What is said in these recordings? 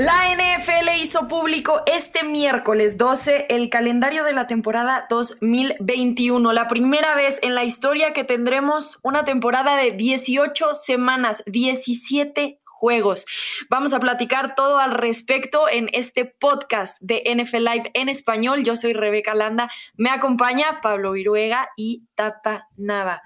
La NFL hizo público este miércoles 12 el calendario de la temporada 2021, la primera vez en la historia que tendremos una temporada de 18 semanas, 17 juegos. Vamos a platicar todo al respecto en este podcast de NFL Live en español. Yo soy Rebeca Landa, me acompaña Pablo Viruega y Tata Nava.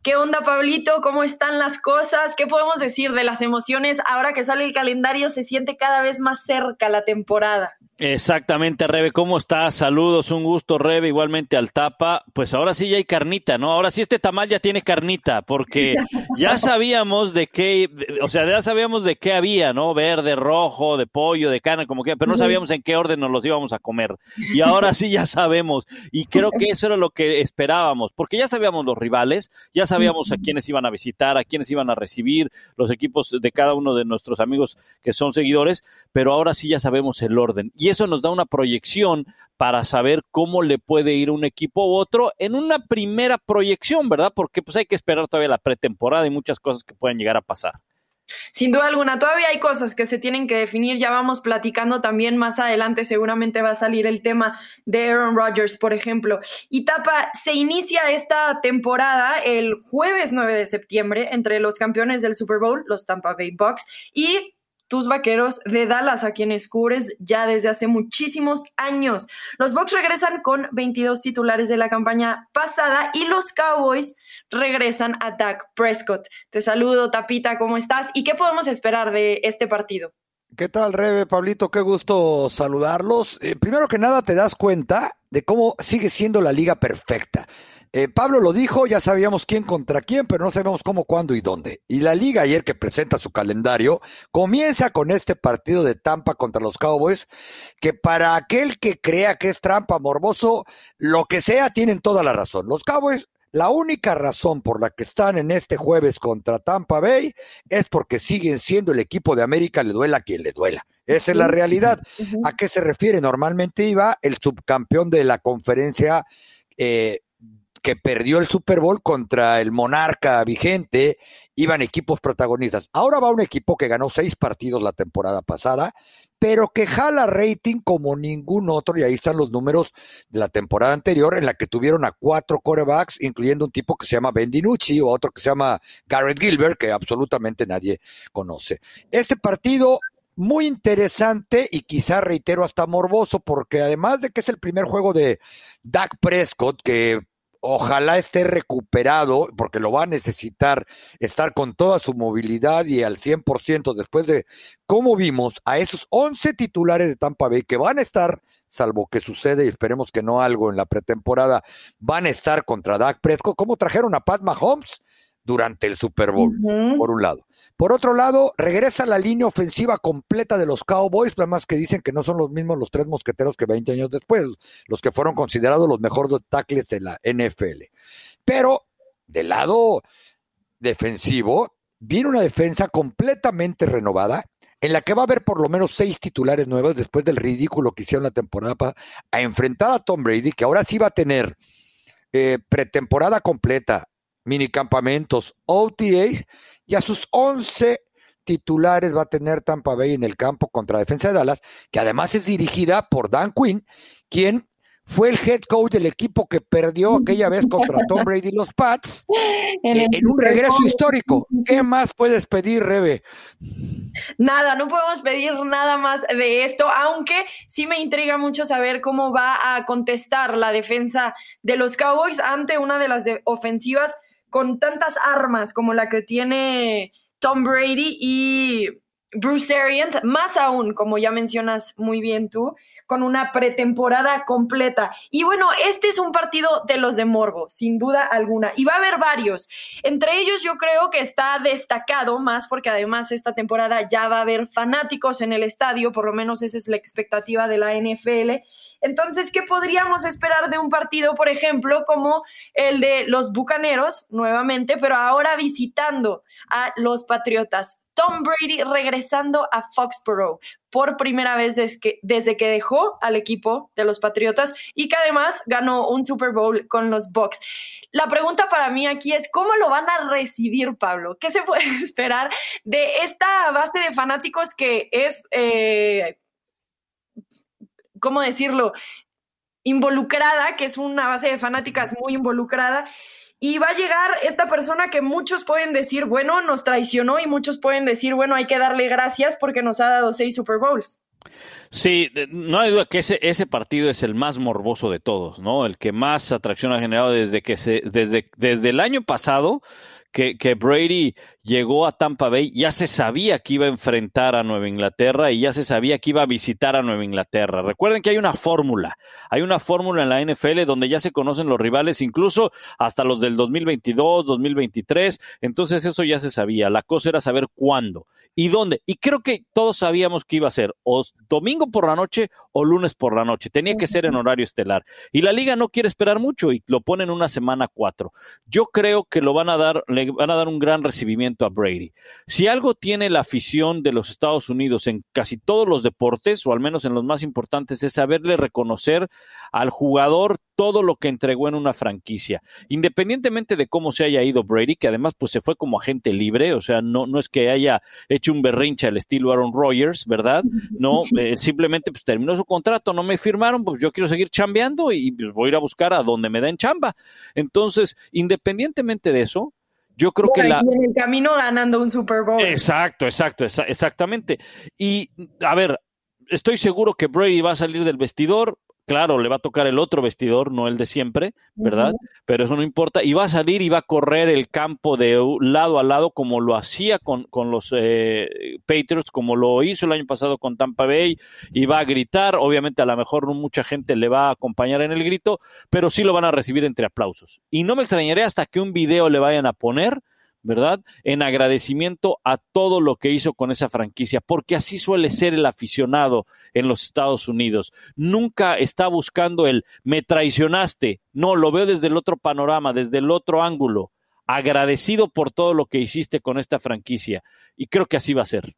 ¿Qué onda, Pablito? ¿Cómo están las cosas? ¿Qué podemos decir de las emociones ahora que sale el calendario? Se siente cada vez más cerca la temporada. Exactamente, Rebe, ¿cómo estás? Saludos, un gusto, Rebe, igualmente al tapa. Pues ahora sí ya hay carnita, ¿no? Ahora sí este tamal ya tiene carnita, porque ya sabíamos de qué, o sea, ya sabíamos de qué había, ¿no? Verde, rojo, de pollo, de carne, como que, pero no sabíamos en qué orden nos los íbamos a comer. Y ahora sí ya sabemos, y creo que eso era lo que esperábamos, porque ya sabíamos los rivales, ya sabíamos a quiénes iban a visitar, a quiénes iban a recibir, los equipos de cada uno de nuestros amigos que son seguidores, pero ahora sí ya sabemos el orden. Y eso nos da una proyección para saber cómo le puede ir un equipo u otro en una primera proyección, ¿verdad? Porque pues hay que esperar todavía la pretemporada y muchas cosas que pueden llegar a pasar. Sin duda alguna, todavía hay cosas que se tienen que definir, ya vamos platicando también más adelante, seguramente va a salir el tema de Aaron Rodgers, por ejemplo. Y Tapa, se inicia esta temporada el jueves 9 de septiembre entre los campeones del Super Bowl, los Tampa Bay Bucks, y tus vaqueros de Dallas, a quienes cubres ya desde hace muchísimos años. Los Bucks regresan con 22 titulares de la campaña pasada y los Cowboys regresan a Dak Prescott. Te saludo, Tapita, ¿cómo estás? ¿Y qué podemos esperar de este partido? ¿Qué tal, Rebe, Pablito? Qué gusto saludarlos. Eh, primero que nada, te das cuenta de cómo sigue siendo la liga perfecta. Eh, Pablo lo dijo, ya sabíamos quién contra quién, pero no sabemos cómo, cuándo y dónde. Y la liga ayer que presenta su calendario comienza con este partido de Tampa contra los Cowboys, que para aquel que crea que es trampa morboso, lo que sea, tienen toda la razón. Los Cowboys la única razón por la que están en este jueves contra Tampa Bay es porque siguen siendo el equipo de América, le duela a quien le duela. Esa es la realidad. ¿A qué se refiere? Normalmente iba el subcampeón de la conferencia eh, que perdió el Super Bowl contra el monarca vigente, iban equipos protagonistas. Ahora va un equipo que ganó seis partidos la temporada pasada, pero que jala rating como ningún otro, y ahí están los números de la temporada anterior, en la que tuvieron a cuatro corebacks, incluyendo un tipo que se llama Ben DiNucci o otro que se llama Garrett Gilbert, que absolutamente nadie conoce. Este partido muy interesante y quizá reitero hasta morboso, porque además de que es el primer juego de Dak Prescott, que ojalá esté recuperado, porque lo va a necesitar estar con toda su movilidad y al 100% después de cómo vimos a esos 11 titulares de Tampa Bay que van a estar, salvo que sucede y esperemos que no algo en la pretemporada, van a estar contra Dak Prescott, como trajeron a Pat Mahomes durante el Super Bowl, por un lado. Por otro lado, regresa la línea ofensiva completa de los Cowboys, además que dicen que no son los mismos los tres mosqueteros que 20 años después, los que fueron considerados los mejores tackles de la NFL. Pero del lado defensivo, viene una defensa completamente renovada, en la que va a haber por lo menos seis titulares nuevos después del ridículo que hicieron la temporada para a enfrentar a Tom Brady, que ahora sí va a tener eh, pretemporada completa, minicampamentos, OTAs y a sus 11 titulares va a tener Tampa Bay en el campo contra defensa de Dallas, que además es dirigida por Dan Quinn, quien fue el head coach del equipo que perdió aquella vez contra Tom Brady y los Pats en, eh, un regreso histórico. ¿Qué más puedes pedir, Rebe? Nada, no podemos pedir nada más de esto, aunque sí me intriga mucho saber cómo va a contestar la defensa de los Cowboys ante una de las ofensivas con tantas armas como la que tiene Tom Brady y Bruce Arians, más aún, como ya mencionas muy bien tú, con una pretemporada completa. Y bueno, este es un partido de los de Morbo, sin duda alguna. Y va a haber varios. Entre ellos yo creo que está destacado más porque además esta temporada ya va a haber fanáticos en el estadio, por lo menos esa es la expectativa de la NFL. Entonces, ¿qué podríamos esperar de un partido, por ejemplo, como el de los Bucaneros, nuevamente, pero ahora visitando a los Patriotas? Tom Brady regresando a Foxborough por primera vez desde que, desde que dejó al equipo de los Patriotas y que además ganó un Super Bowl con los Bucks. La pregunta para mí aquí es, ¿cómo lo van a recibir, Pablo? ¿Qué se puede esperar de esta base de fanáticos que es, eh, ¿cómo decirlo? Involucrada, que es una base de fanáticas muy involucrada y va a llegar esta persona que muchos pueden decir, bueno, nos traicionó y muchos pueden decir, bueno, hay que darle gracias porque nos ha dado seis Super Bowls. Sí, no hay duda que ese, ese partido es el más morboso de todos, ¿no? El que más atracción ha generado desde que se, desde, desde el año pasado que, Brady llegó a Tampa Bay, ya se sabía que iba a enfrentar a Nueva Inglaterra y ya se sabía que iba a visitar a Nueva Inglaterra. Recuerden que hay una fórmula, hay una fórmula en la NFL donde ya se conocen los rivales, incluso hasta los del 2022, 2023, entonces eso ya se sabía, la cosa era saber cuándo y dónde. Y creo que todos sabíamos que iba a ser o domingo por la noche o lunes por la noche, tenía que ser en horario estelar. Y la liga no quiere esperar mucho y lo ponen una semana cuatro. Yo creo que lo van a dar, le van a dar un gran recibimiento a Brady. Si algo tiene la afición de los Estados Unidos en casi todos los deportes, o al menos en los más importantes, es saberle reconocer al jugador todo lo que entregó en una franquicia. Independientemente de cómo se haya ido Brady, que además pues se fue como agente libre, o sea, no, no es que haya hecho un berrinche al estilo Aaron Rodgers, ¿verdad? No, eh, simplemente pues terminó su contrato, no me firmaron, pues yo quiero seguir chambeando y pues, voy a ir a buscar a donde me den chamba. Entonces, independientemente de eso, yo creo que la... en el camino ganando un Super Bowl. Exacto, exacto, exactamente. Y a ver, estoy seguro que Brady va a salir del vestidor, Claro, le va a tocar el otro vestidor, no el de siempre, ¿verdad? Pero eso no importa. Y va a salir y va a correr el campo de lado a lado como lo hacía con, con los eh, Patriots, como lo hizo el año pasado con Tampa Bay, y va a gritar. Obviamente a lo mejor no mucha gente le va a acompañar en el grito, pero sí lo van a recibir entre aplausos. Y no me extrañaré hasta que un video le vayan a poner ¿verdad? En agradecimiento a todo lo que hizo con esa franquicia, porque así suele ser el aficionado en los Estados Unidos. Nunca está buscando el me traicionaste, no, lo veo desde el otro panorama, desde el otro ángulo, agradecido por todo lo que hiciste con esta franquicia, y creo que así va a ser.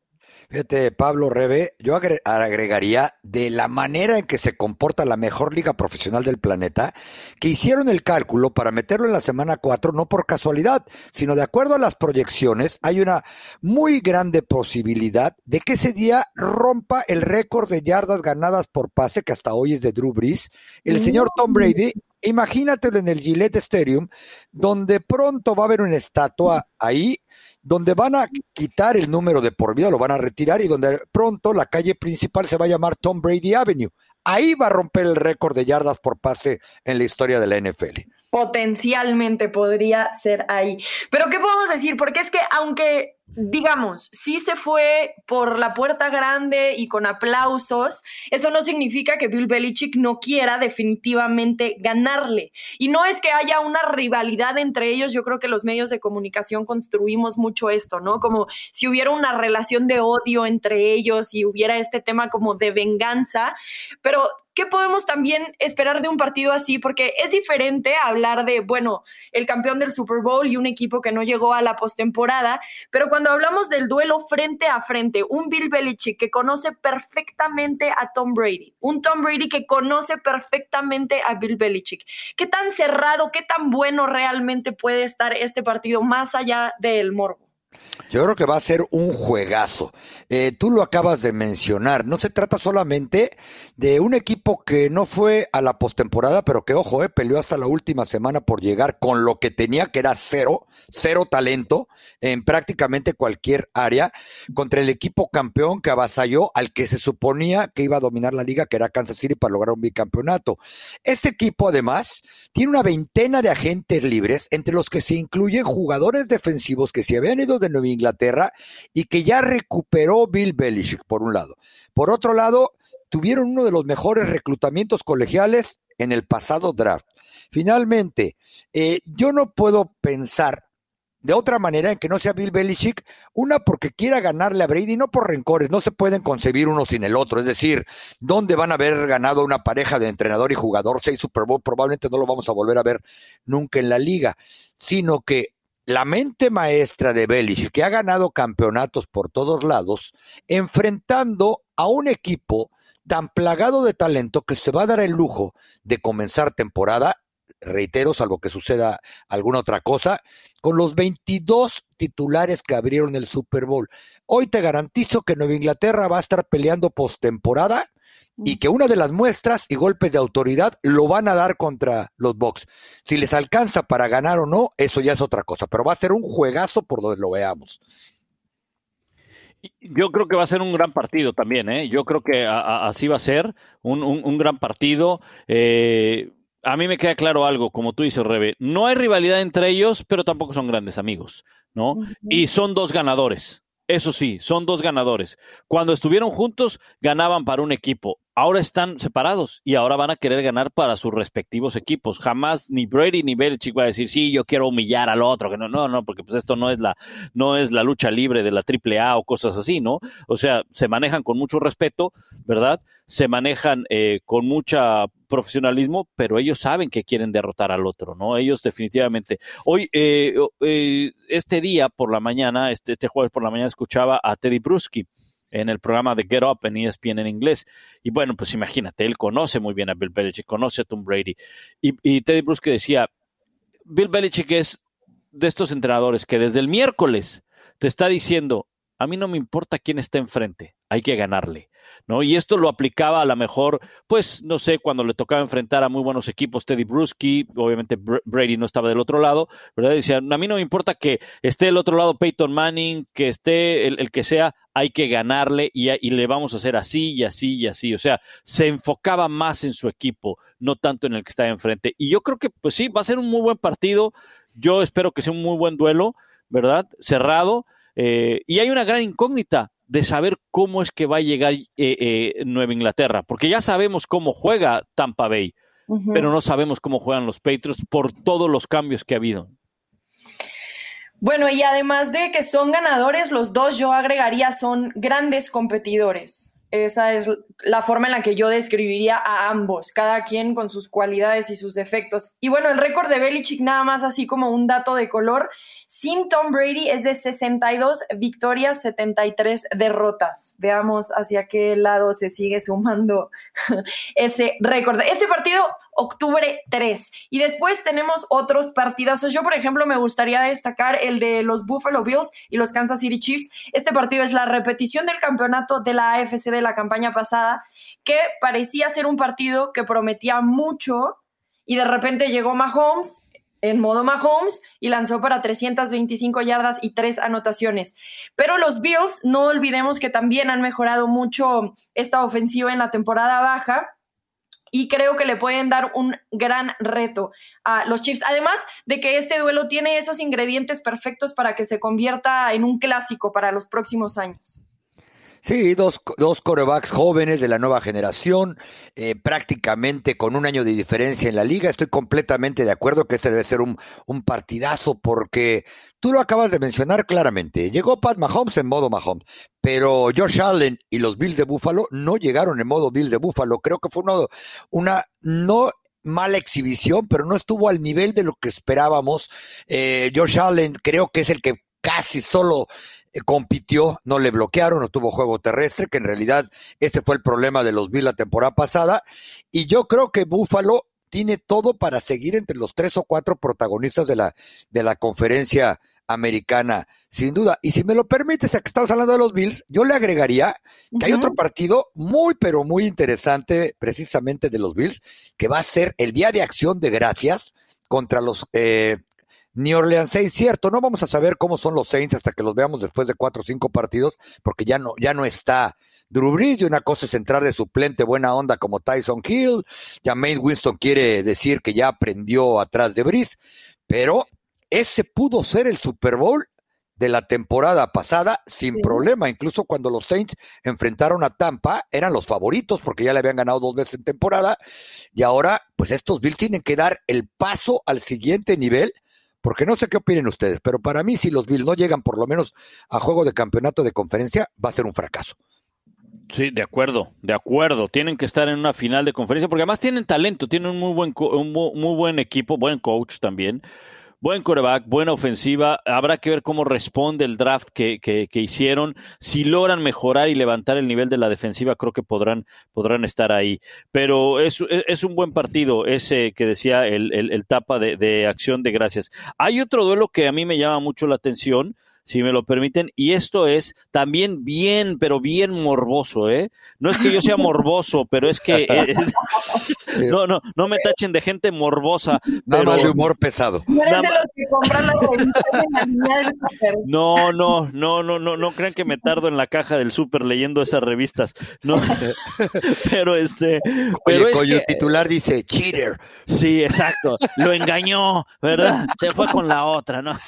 Fíjate, Pablo Rebe, yo agregaría de la manera en que se comporta la mejor liga profesional del planeta, que hicieron el cálculo para meterlo en la semana 4, no por casualidad, sino de acuerdo a las proyecciones, hay una muy grande posibilidad de que ese día rompa el récord de yardas ganadas por pase, que hasta hoy es de Drew Brees, el señor Tom Brady, imagínatelo en el Gillette Stadium, donde pronto va a haber una estatua ahí donde van a quitar el número de por vida, lo van a retirar y donde pronto la calle principal se va a llamar Tom Brady Avenue. Ahí va a romper el récord de yardas por pase en la historia de la NFL potencialmente podría ser ahí. Pero ¿qué podemos decir? Porque es que aunque digamos, sí se fue por la puerta grande y con aplausos, eso no significa que Bill Belichick no quiera definitivamente ganarle. Y no es que haya una rivalidad entre ellos, yo creo que los medios de comunicación construimos mucho esto, ¿no? Como si hubiera una relación de odio entre ellos y hubiera este tema como de venganza, pero ¿qué podemos también esperar de un partido así? Porque es diferente hablar de, bueno, el campeón del Super Bowl y un equipo que no llegó a la postemporada, pero cuando hablamos del duelo frente a frente, un Bill Belichick que conoce perfectamente a Tom Brady, un Tom Brady que conoce perfectamente a Bill Belichick, ¿qué tan cerrado, qué tan bueno realmente puede estar este partido más allá del morbo? Yo creo que va a ser un juegazo. Eh, tú lo acabas de mencionar. No se trata solamente de un equipo que no fue a la postemporada, pero que, ojo, eh, peleó hasta la última semana por llegar con lo que tenía, que era cero, cero talento en prácticamente cualquier área, contra el equipo campeón que avasalló al que se suponía que iba a dominar la liga, que era Kansas City, para lograr un bicampeonato. Este equipo, además, tiene una veintena de agentes libres, entre los que se incluyen jugadores defensivos que se habían ido de Nueva Inglaterra y que ya recuperó Bill Belichick, por un lado. Por otro lado, tuvieron uno de los mejores reclutamientos colegiales en el pasado draft. Finalmente, eh, yo no puedo pensar de otra manera en que no sea Bill Belichick, una porque quiera ganarle a Brady, no por rencores, no se pueden concebir uno sin el otro, es decir, ¿dónde van a haber ganado una pareja de entrenador y jugador seis Super Bowl? Probablemente no lo vamos a volver a ver nunca en la liga, sino que la mente maestra de Belichick, que ha ganado campeonatos por todos lados, enfrentando a un equipo tan plagado de talento que se va a dar el lujo de comenzar temporada, reitero, salvo que suceda alguna otra cosa, con los 22 titulares que abrieron el Super Bowl. Hoy te garantizo que Nueva Inglaterra va a estar peleando postemporada y que una de las muestras y golpes de autoridad lo van a dar contra los Bucks. Si les alcanza para ganar o no, eso ya es otra cosa, pero va a ser un juegazo por donde lo veamos. Yo creo que va a ser un gran partido también, ¿eh? Yo creo que así va a ser, un, gran partido. Eh, a mí me queda claro algo, como tú dices, Rebe, no hay rivalidad entre ellos, pero tampoco son grandes amigos, ¿no? Y son dos ganadores. Eso sí, son dos ganadores. Cuando estuvieron juntos, ganaban para un equipo. Ahora están separados y ahora van a querer ganar para sus respectivos equipos. Jamás ni Brady ni Belichick va a decir, sí, yo quiero humillar al otro. Que no, no, no, porque pues esto no es la, no es la lucha libre de la AAA o cosas así, ¿no? O sea, se manejan con mucho respeto, ¿verdad? Se manejan eh, con mucha profesionalismo, pero ellos saben que quieren derrotar al otro, ¿no? Ellos definitivamente. Hoy, eh, eh, este día por la mañana, este, este, jueves por la mañana, escuchaba a Teddy Bruschi en el programa de Get Up en ESPN en inglés. Y bueno, pues imagínate, él conoce muy bien a Bill Belichick, conoce a Tom Brady. Y, Teddy Bruschi decía, Bill Belichick es de estos entrenadores que desde el miércoles te está diciendo, a mí no me importa quién está enfrente, hay que ganarle. ¿No? Y esto lo aplicaba a lo mejor, pues, no sé, cuando le tocaba enfrentar a muy buenos equipos, Teddy Bruschi, obviamente Brady no estaba del otro lado, ¿verdad? Decía, a mí no me importa que esté del otro lado Peyton Manning, que esté el, que sea, hay que ganarle y, y, le vamos a hacer así y así y así. O sea, se enfocaba más en su equipo, no tanto en el que estaba enfrente. Y yo creo que, pues sí, va a ser un muy buen partido. Yo espero que sea un muy buen duelo, ¿verdad? Cerrado. Eh, y hay una gran incógnita de saber cómo es que va a llegar eh, eh, Nueva Inglaterra, porque ya sabemos cómo juega Tampa Bay, pero no sabemos cómo juegan los Patriots por todos los cambios que ha habido. Bueno, y además de que son ganadores, los dos yo agregaría son grandes competidores. Esa es la forma en la que yo describiría a ambos, cada quien con sus cualidades y sus efectos. Y bueno, el récord de Belichick, nada más así como un dato de color, sin Tom Brady es de 62 victorias, 73 derrotas. Veamos hacia qué lado se sigue sumando ese récord. Ese partido octubre 3. Y después tenemos otros partidazos. Yo, por ejemplo, me gustaría destacar el de los Buffalo Bills y los Kansas City Chiefs. Este partido es la repetición del campeonato de la AFC de la campaña pasada, que parecía ser un partido que prometía mucho y de repente llegó Mahomes en modo Mahomes y lanzó para 325 yardas y tres anotaciones. Pero los Bills, no olvidemos que también han mejorado mucho esta ofensiva en la temporada baja y creo que le pueden dar un gran reto a los Chiefs. Además de que este duelo tiene esos ingredientes perfectos para que se convierta en un clásico para los próximos años. Sí, dos, dos corebacks jóvenes de la nueva generación, eh, prácticamente con un año de diferencia en la liga. Estoy completamente de acuerdo que este debe ser un, un partidazo porque tú lo acabas de mencionar claramente. Llegó Pat Mahomes en modo Mahomes, pero Josh Allen y los Bills de Buffalo no llegaron en modo Bills de Buffalo. Creo que fue una, una no mala exhibición, pero no estuvo al nivel de lo que esperábamos. Eh, Josh Allen creo que es el que casi solo compitió, no le bloquearon, no tuvo juego terrestre, que en realidad ese fue el problema de los Bills la temporada pasada. Y yo creo que Buffalo tiene todo para seguir entre los tres o cuatro protagonistas de la, de la conferencia americana, sin duda. Y si me lo permites, ya que estamos hablando de los Bills, yo le agregaría que hay otro partido muy, pero muy interesante, precisamente de los Bills, que va a ser el Día de Acción de Gracias contra los eh, New Orleans Saints, cierto, no vamos a saber cómo son los Saints hasta que los veamos después de cuatro o cinco partidos, porque ya no, ya no está Drew Brees, y una cosa es entrar de suplente buena onda como Tyson Hill, ya Maine Winston quiere decir que ya aprendió atrás de Brees, pero ese pudo ser el Super Bowl de la temporada pasada sin problema. Incluso cuando los Saints enfrentaron a Tampa, eran los favoritos porque ya le habían ganado dos veces en temporada. Y ahora, pues estos Bills tienen que dar el paso al siguiente nivel porque no sé qué opinen ustedes, pero para mí si los Bills no llegan por lo menos a juego de campeonato de conferencia, va a ser un fracaso. Sí, de acuerdo, de acuerdo. Tienen que estar en una final de conferencia porque además tienen talento, tienen un muy buen, un muy buen equipo, buen coach también. Buen coreback, buena ofensiva. Habrá que ver cómo responde el draft que, que, hicieron. Si logran mejorar y levantar el nivel de la defensiva, creo que podrán, podrán estar ahí. Pero es, es un buen partido ese que decía el, el, tapa de, de acción de gracias. Hay otro duelo que a mí me llama mucho la atención si me lo permiten, y esto es también bien, pero bien morboso, ¿eh? No es que yo sea morboso, pero es que eh, no, no, no me tachen de gente morbosa. Nada más de humor pesado. No No, no, no, no, no, crean que me tardo en la caja del súper leyendo esas revistas. No, pero este, pero es cuyo titular dice cheater. Sí, exacto. Lo engañó, ¿verdad? Se fue con la otra, ¿no?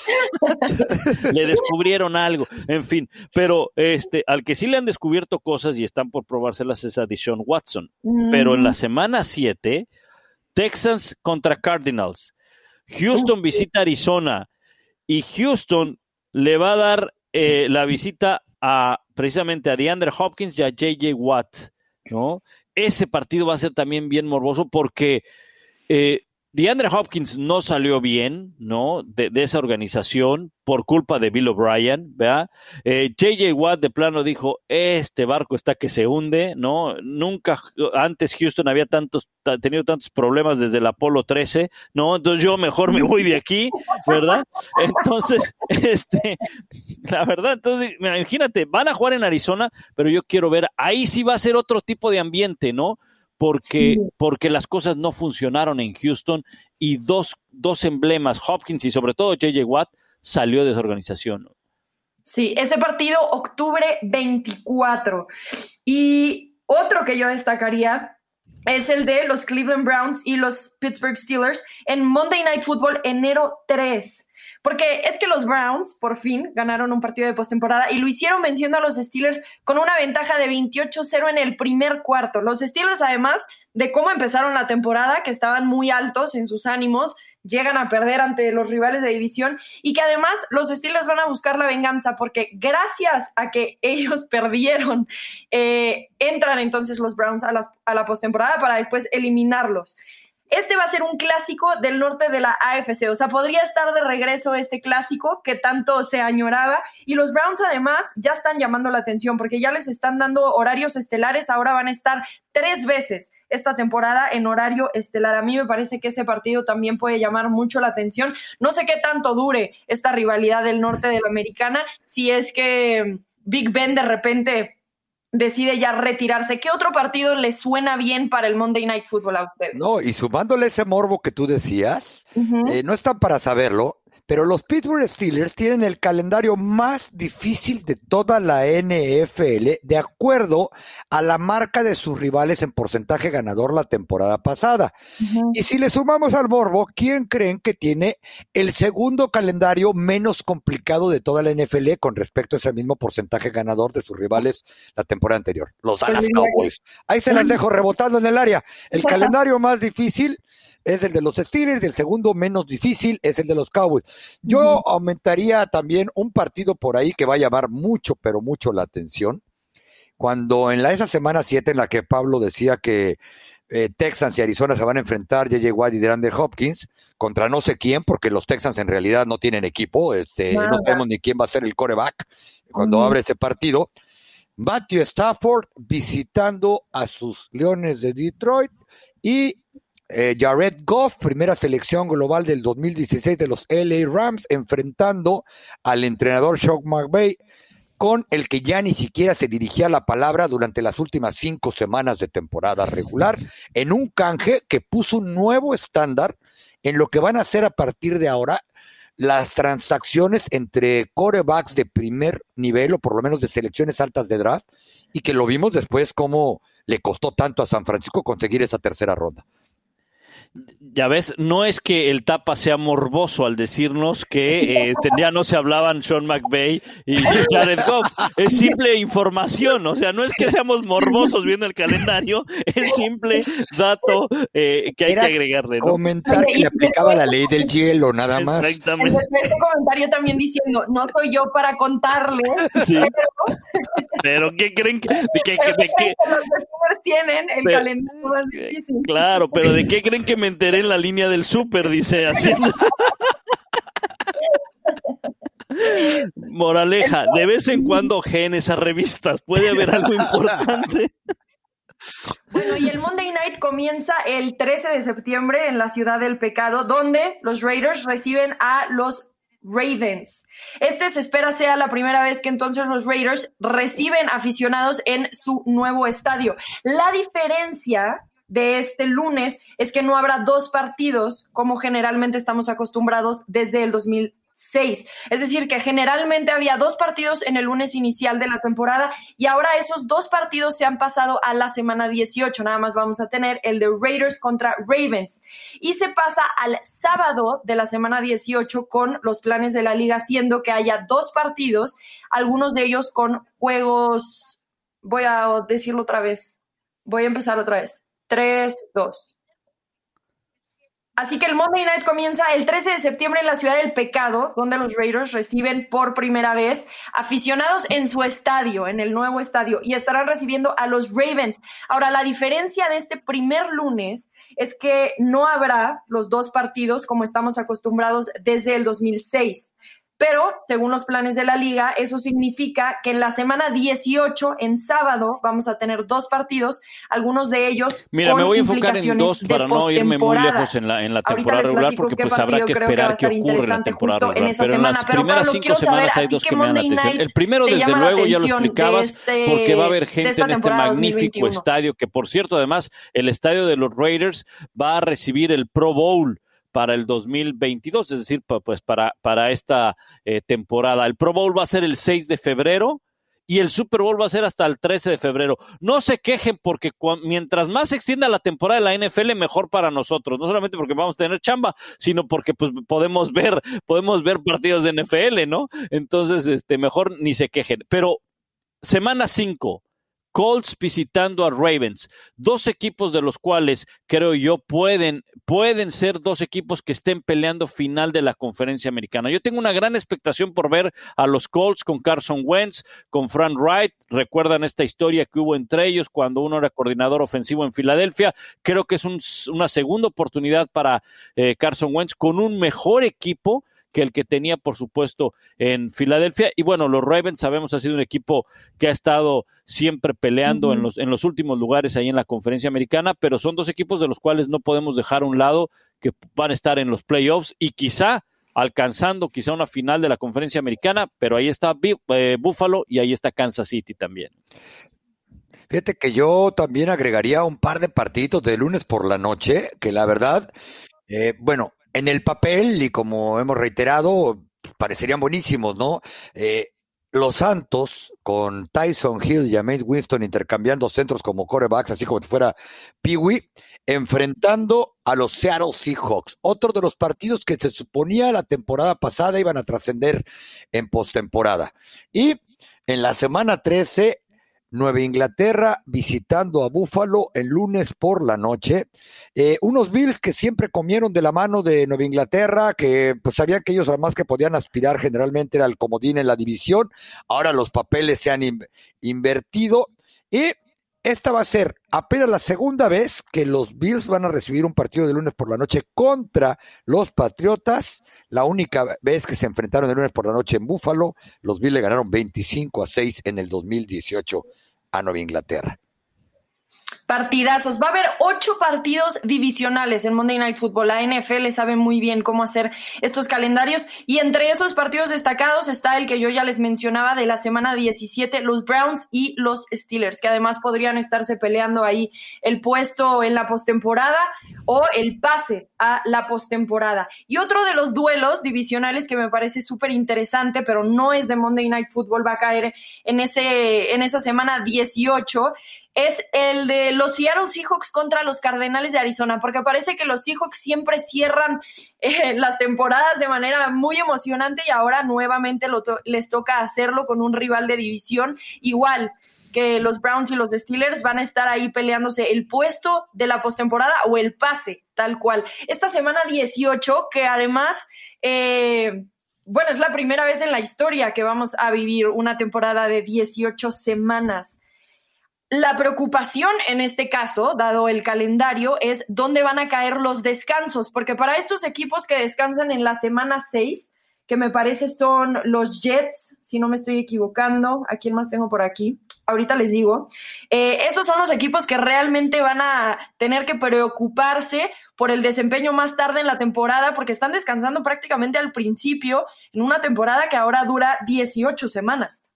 Le descubrieron algo, en fin. Pero este, al que sí le han descubierto cosas y están por probárselas es a Deshaun Watson. Pero en la mm. semana 7, Texans contra Cardinals. Houston visita Arizona y Houston le va a dar eh, la visita a precisamente a DeAndre Hopkins y a JJ Watt, ¿no? Ese partido va a ser también bien morboso porque eh, DeAndre Hopkins no salió bien, ¿no? De, esa organización por culpa de Bill O'Brien, ¿verdad? Eh, JJ Watt de plano dijo, este barco está que se hunde, ¿no? Nunca antes Houston había tantos, tenido tantos problemas desde el Apolo 13, ¿no? Entonces yo mejor me voy de aquí, ¿verdad? Entonces, este, la verdad, entonces, imagínate, van a jugar en Arizona, pero yo quiero ver, ahí sí va a ser otro tipo de ambiente, ¿no? Porque, porque las cosas no funcionaron en Houston y dos, dos emblemas, Hopkins y sobre todo JJ Watt, salió de esa organización. Sí, ese partido octubre 24. Y otro que yo destacaría es el de los Cleveland Browns y los Pittsburgh Steelers en Monday Night Football enero 3. Porque es que los Browns por fin ganaron un partido de postemporada y lo hicieron venciendo a los Steelers con una ventaja de 28-0 en el primer cuarto. Los Steelers, además de cómo empezaron la temporada, que estaban muy altos en sus ánimos, llegan a perder ante los rivales de división y que además los Steelers van a buscar la venganza porque gracias a que ellos perdieron, eh, entran entonces los Browns a, a la postemporada para después eliminarlos este va a ser un clásico del norte de la AFC. O sea, podría estar de regreso este clásico que tanto se añoraba. Y los Browns además ya están llamando la atención porque ya les están dando horarios estelares. Ahora van a estar tres veces esta temporada en horario estelar. A mí me parece que ese partido también puede llamar mucho la atención. No sé qué tanto dure esta rivalidad del norte de la americana. Si es que Big Ben de repente decide ya retirarse. ¿Qué otro partido le suena bien para el Monday Night Football a ustedes? No, y sumándole ese morbo que tú decías, eh, no están para saberlo, pero los Pittsburgh Steelers tienen el calendario más difícil de toda la NFL, de acuerdo a la marca de sus rivales en porcentaje ganador la temporada pasada. Y si le sumamos al morbo, ¿quién creen que tiene el segundo calendario menos complicado de toda la NFL con respecto a ese mismo porcentaje ganador de sus rivales la temporada anterior? Los Dallas Cowboys. Ahí se las dejo rebotando en el área. El calendario más difícil es el de los Steelers y el segundo menos difícil es el de los Cowboys. Yo aumentaría también un partido por ahí que va a llamar mucho, pero mucho la atención. Cuando en la, esa semana 7 en la que Pablo decía que eh, Texans y Arizona se van a enfrentar, J.J. Watt y DeAndre Hopkins, contra no sé quién, porque los Texans en realidad no tienen equipo, este, no sabemos ni quién va a ser el coreback cuando abre ese partido. Matthew Stafford visitando a sus Leones de Detroit y eh, Jared Goff, primera selección global del 2016 de los LA Rams, enfrentando al entrenador Shock McVay, con el que ya ni siquiera se dirigía la palabra durante las últimas cinco semanas de temporada regular, en un canje que puso un nuevo estándar en lo que van a hacer a partir de ahora las transacciones entre corebacks de primer nivel o por lo menos de selecciones altas de draft y que lo vimos después cómo le costó tanto a San Francisco conseguir esa tercera ronda ya ves, no es que el tapa sea morboso al decirnos que eh, ya no se hablaban Sean McVay y Jared Goff. Es simple información, o sea, no es que seamos morbosos viendo el calendario, es simple dato eh, que hay que agregarle. ¿no? Comentar que le aplicaba la ley del hielo, nada más. Exactamente. Este comentario también diciendo, no soy yo para contarles, pero... ¿qué creen que, de que, tienen el calendario más eh, difícil. Claro, pero ¿de qué creen que me enteré en la línea del súper? Dice así. Moraleja, de vez en cuando ojeen esas revistas, puede haber algo importante. Bueno, y el Monday Night comienza el 13 de septiembre en la Ciudad del Pecado, donde los Raiders reciben a los Ravens. Este se espera sea la primera vez que entonces los Raiders reciben aficionados en su nuevo estadio. La diferencia de este lunes es que no habrá dos partidos como generalmente estamos acostumbrados desde el 2000 seis. Es decir, que generalmente había dos partidos en el lunes inicial de la temporada y ahora esos dos partidos se han pasado a la semana 18. Nada más vamos a tener el de Raiders contra Ravens. Y se pasa al sábado de la semana 18 con los planes de la liga, siendo que haya dos partidos, algunos de ellos con juegos, voy a decirlo otra vez, voy a empezar otra vez. Tres, dos. Así que el Monday Night comienza el 13 de septiembre en la ciudad del Pecado, donde los Raiders reciben por primera vez aficionados en su estadio, en el nuevo estadio, y estarán recibiendo a los Ravens. Ahora, la diferencia de este primer lunes es que no habrá los dos partidos como estamos acostumbrados desde el 2006. Pero, según los planes de la liga, eso significa que en la semana 18, en sábado, vamos a tener dos partidos, algunos de ellos. Mira, me voy a enfocar en dos para no irme muy lejos en la, en la temporada regular, porque pues habrá que esperar qué ocurre en la temporada regular. Pero en las primeras cinco semanas hay dos que me dan atención. El primero, desde luego, ya lo explicabas, este, porque va a haber gente en este magnífico estadio, que por cierto, además, el estadio de los Raiders va a recibir el Pro Bowl para el 2022, es decir, pues para, para esta eh, temporada. El Pro Bowl va a ser el 6 de febrero y el Super Bowl va a ser hasta el 13 de febrero. No se quejen porque mientras más se extienda la temporada de la NFL, mejor para nosotros. No solamente porque vamos a tener chamba, sino porque pues podemos ver, podemos ver partidos de NFL, ¿no? Entonces, este, mejor ni se quejen. Pero semana 5, Colts visitando a Ravens, dos equipos de los cuales creo yo pueden, pueden ser dos equipos que estén peleando final de la conferencia americana. Yo tengo una gran expectación por ver a los Colts con Carson Wentz, con Frank Wright. Recuerdan esta historia que hubo entre ellos cuando uno era coordinador ofensivo en Filadelfia. Creo que es una segunda oportunidad para eh, Carson Wentz con un mejor equipo que el que tenía, por supuesto, en Filadelfia. Y bueno, los Ravens sabemos ha sido un equipo que ha estado siempre peleando en, los, en los últimos lugares ahí en la conferencia americana, pero son dos equipos de los cuales no podemos dejar a un lado que van a estar en los playoffs y quizá alcanzando quizá una final de la conferencia americana, pero ahí está eh, Buffalo y ahí está Kansas City también. Fíjate que yo también agregaría un par de partidos de lunes por la noche, que la verdad, eh, bueno, en el papel, y como hemos reiterado, parecerían buenísimos, ¿no? Eh, los Santos, con Tyson Hill y James Winston intercambiando centros como corebacks, así como si fuera Peewee, enfrentando a los Seattle Seahawks. Otro de los partidos que se suponía la temporada pasada iban a trascender en postemporada. Y en la semana 13, Nueva Inglaterra visitando a Búfalo el lunes por la noche. Eh, unos Bills que siempre comieron de la mano de Nueva Inglaterra, que pues sabían que ellos además que podían aspirar generalmente era el comodín en la división. Ahora los papeles se han invertido y esta va a ser apenas la segunda vez que los Bills van a recibir un partido de lunes por la noche contra los Patriotas. La única vez que se enfrentaron de lunes por la noche en Búfalo, los Bills le ganaron 25 a 6 en el 2018 a Nueva Inglaterra. Partidazos. Va a haber ocho partidos divisionales en Monday Night Football. La NFL sabe muy bien cómo hacer estos calendarios y entre esos partidos destacados está el que yo ya les mencionaba de la semana 17, los Browns y los Steelers, que además podrían estarse peleando ahí el puesto en la postemporada o el pase a la postemporada. Y otro de los duelos divisionales que me parece súper interesante, pero no es de Monday Night Football, va a caer en, ese, en esa semana 18, es el de los Seattle Seahawks contra los Cardenales de Arizona, porque parece que los Seahawks siempre cierran eh, las temporadas de manera muy emocionante y ahora nuevamente les toca hacerlo con un rival de división igual que los Browns y los Steelers van a estar ahí peleándose el puesto de la postemporada o el pase, tal cual. Esta semana 18, que además, eh, bueno, es la primera vez en la historia que vamos a vivir una temporada de 18 semanas. La preocupación en este caso, dado el calendario, es dónde van a caer los descansos, porque para estos equipos que descansan en la semana 6, que me parece son los Jets, si no me estoy equivocando. ¿A quién más tengo por aquí? Ahorita les digo. Eh, esos son los equipos que realmente van a tener que preocuparse por el desempeño más tarde en la temporada, porque están descansando prácticamente al principio en una temporada que ahora dura 18 semanas.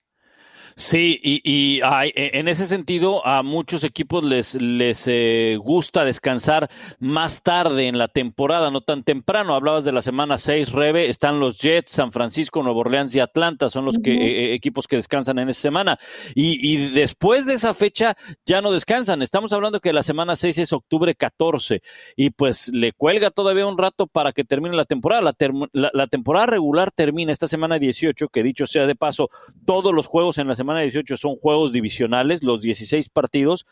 Sí, y, y e, en ese sentido a muchos equipos les, les eh, gusta descansar más tarde en la temporada, no tan temprano. Hablabas de la semana 6, Rebe, están los Jets, San Francisco, Nuevo Orleans y Atlanta, son los que, eh, equipos que descansan en esa semana. Y, y, después de esa fecha ya no descansan. Estamos hablando que la semana 6 es octubre 14 y pues le cuelga todavía un rato para que termine la temporada. La, la, la temporada regular termina esta semana 18, que dicho sea de paso, todos los juegos en la semana semana 18 son juegos divisionales, los 16 partidos.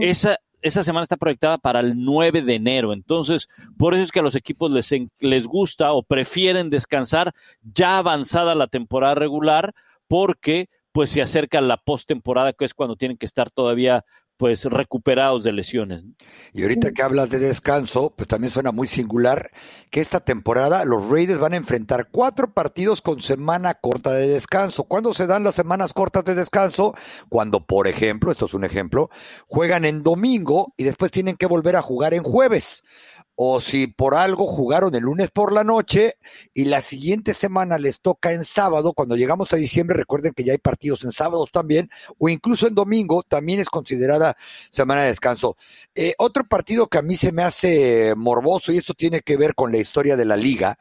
Esa, esa semana está proyectada para el 9 de enero. Entonces, por eso es que a los equipos les, les gusta o prefieren descansar ya avanzada la temporada regular, porque pues se acerca la postemporada, que es cuando tienen que estar todavía pues recuperados de lesiones. Y ahorita que hablas de descanso, pues también suena muy singular que esta temporada los Raiders van a enfrentar cuatro partidos con semana corta de descanso. ¿Cuándo se dan las semanas cortas de descanso? Cuando, por ejemplo, esto es un ejemplo, juegan en domingo y después tienen que volver a jugar en jueves o si por algo jugaron el lunes por la noche y la siguiente semana les toca en sábado, cuando llegamos a diciembre, recuerden que ya hay partidos en sábados también, o incluso en domingo, también es considerada semana de descanso. Eh, otro partido que a mí se me hace morboso, y esto tiene que ver con la historia de la liga,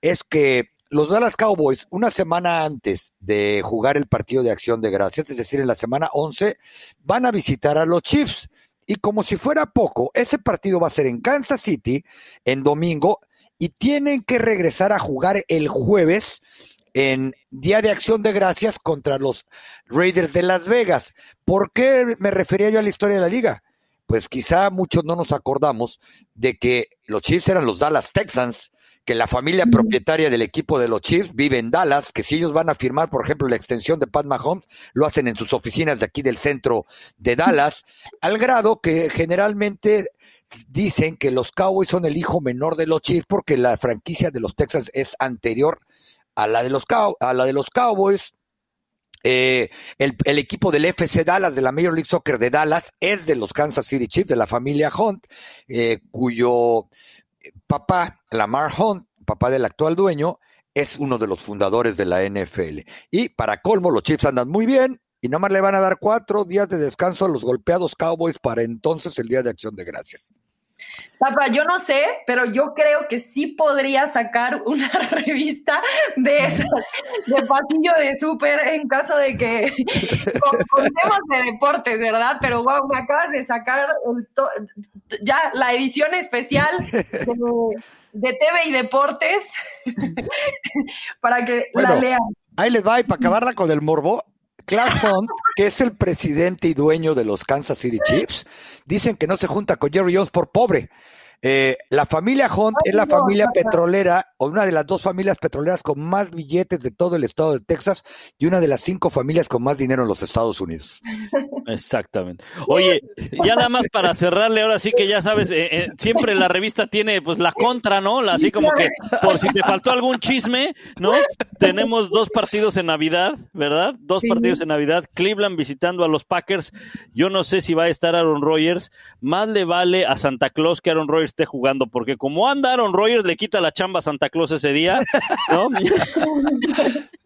es que los Dallas Cowboys, una semana antes de jugar el partido de acción de gracias, es decir, en la semana 11, van a visitar a los Chiefs. Y como si fuera poco, ese partido va a ser en Kansas City en domingo y tienen que regresar a jugar el jueves en Día de Acción de Gracias contra los Raiders de Las Vegas. ¿Por qué me refería yo a la historia de la liga? Pues quizá muchos no nos acordamos de que los Chiefs eran los Dallas Texans que la familia propietaria del equipo de los Chiefs vive en Dallas, que si ellos van a firmar, por ejemplo, la extensión de Pat Mahomes, lo hacen en sus oficinas de aquí del centro de Dallas, al grado que generalmente dicen que los Cowboys son el hijo menor de los Chiefs porque la franquicia de los Texans es anterior a la de los, a la de los Cowboys. Eh, el, equipo del FC Dallas, de la Major League Soccer de Dallas, es de los Kansas City Chiefs, de la familia Hunt, eh, cuyo papá, Lamar Hunt, papá del actual dueño, es uno de los fundadores de la NFL. Y para colmo, los Chiefs andan muy bien y nada más le van a dar cuatro días de descanso a los golpeados Cowboys para entonces el Día de Acción de Gracias. Papá, yo no sé, pero yo creo que sí podría sacar una revista de esas, de pasillo de súper en caso de que con, temas de deportes, ¿verdad? Pero wow, me acabas de sacar ya la edición especial de, TV y deportes para que la lean. Ahí les va y para acabarla con el morbo. Clark Hunt, que es el presidente y dueño de los Kansas City Chiefs, dicen que no se junta con Jerry Jones por pobre. Eh, la familia Hunt es la familia petrolera, o una de las dos familias petroleras con más billetes de todo el estado de Texas y una de las cinco familias con más dinero en los Estados Unidos. Exactamente. Oye, ya nada más para cerrarle, ahora sí que ya sabes, eh, eh, siempre la revista tiene pues la contra, ¿no? Así como que por si te faltó algún chisme, ¿no? Tenemos dos partidos en Navidad, ¿verdad? Dos partidos en Navidad. Cleveland visitando a los Packers. Yo no sé si va a estar Aaron Rodgers. Más le vale a Santa Claus que Aaron Rodgers esté jugando, porque como anda Aaron Rodgers, le quita la chamba a Santa Claus ese día, ¿no?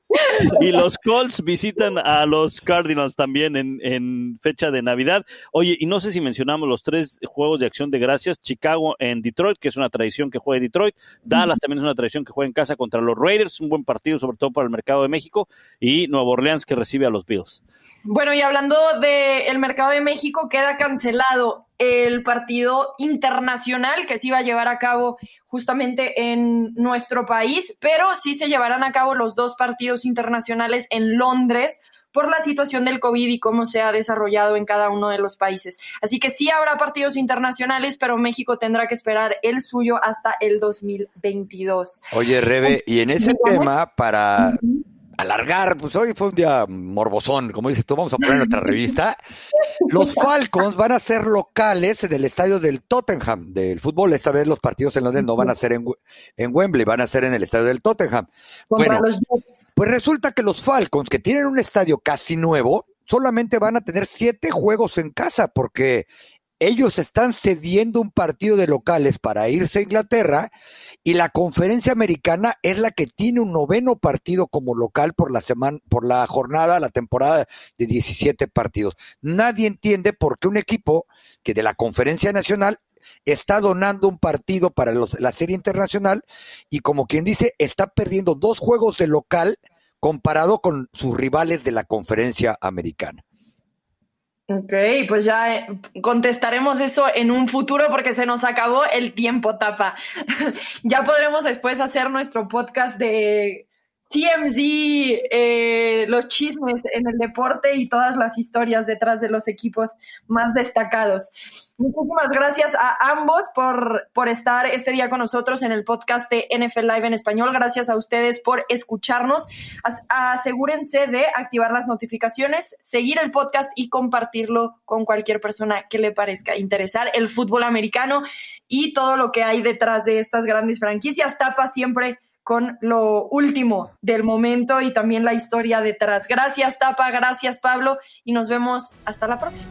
y los Colts visitan a los Cardinals también en, fecha de Navidad. Oye, y no sé si mencionamos los tres juegos de acción de gracias. Chicago en Detroit, que es una tradición que juega Detroit. Dallas también es una tradición que juega en casa contra los Raiders, un buen partido, sobre todo para el mercado de México. Y Nueva Orleans, que recibe a los Bills. Bueno, y hablando del mercado de México, queda cancelado el partido internacional que se iba a llevar a cabo justamente en nuestro país, pero sí se llevarán a cabo los dos partidos internacionales en Londres por la situación del COVID y cómo se ha desarrollado en cada uno de los países. Así que sí habrá partidos internacionales, pero México tendrá que esperar el suyo hasta el 2022. Oye, Rebe, y en ese tema, para alargar, pues hoy fue un día morbosón, como dices tú, vamos a poner nuestra revista. Los Falcons van a ser locales en el estadio del Tottenham del fútbol. Esta vez los partidos en Londres no van a ser en, en Wembley, van a ser en el estadio del Tottenham. Bueno, pues resulta que los Falcons, que tienen un estadio casi nuevo, solamente van a tener siete juegos en casa, porque ellos están cediendo un partido de locales para irse a Inglaterra y la conferencia americana es la que tiene un noveno partido como local por la semana, por la jornada, la temporada de 17 partidos. Nadie entiende por qué un equipo que de la conferencia nacional está donando un partido para la serie internacional y como quien dice, está perdiendo dos juegos de local comparado con sus rivales de la conferencia americana. Ok, pues ya eh, contestaremos eso en un futuro porque se nos acabó el tiempo, tapa. ya podremos después hacer nuestro podcast de TMZ, eh, los chismes en el deporte y todas las historias detrás de los equipos más destacados. Muchísimas gracias a ambos por, por estar este día con nosotros en el podcast de NFL Live en español. Gracias a ustedes por escucharnos. asegúrense de activar las notificaciones, seguir el podcast y compartirlo con cualquier persona que le parezca interesar el fútbol americano y todo lo que hay detrás de estas grandes franquicias. Tapa siempre con lo último del momento y también la historia detrás. Gracias, Tapa, gracias, Pablo, y nos vemos hasta la próxima.